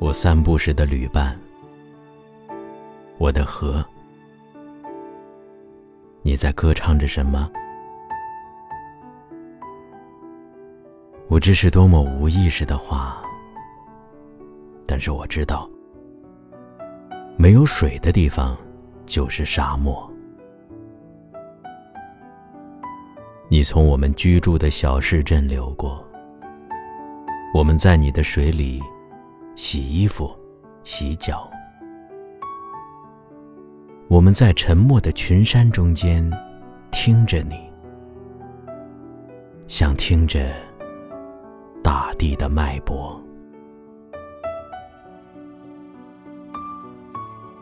我散步时的旅伴，我的河，你在歌唱着什么？我这是多么无意识的话，但是我知道，没有水的地方就是沙漠。你从我们居住的小市镇流过，我们在你的水里洗衣服、洗脚，我们在沉默的群山中间听着你，像听着。大地的脉搏，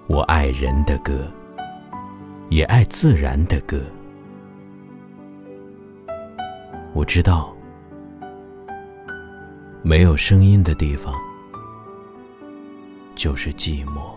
我爱人的歌，也爱自然的歌。我知道，没有声音的地方就是寂寞。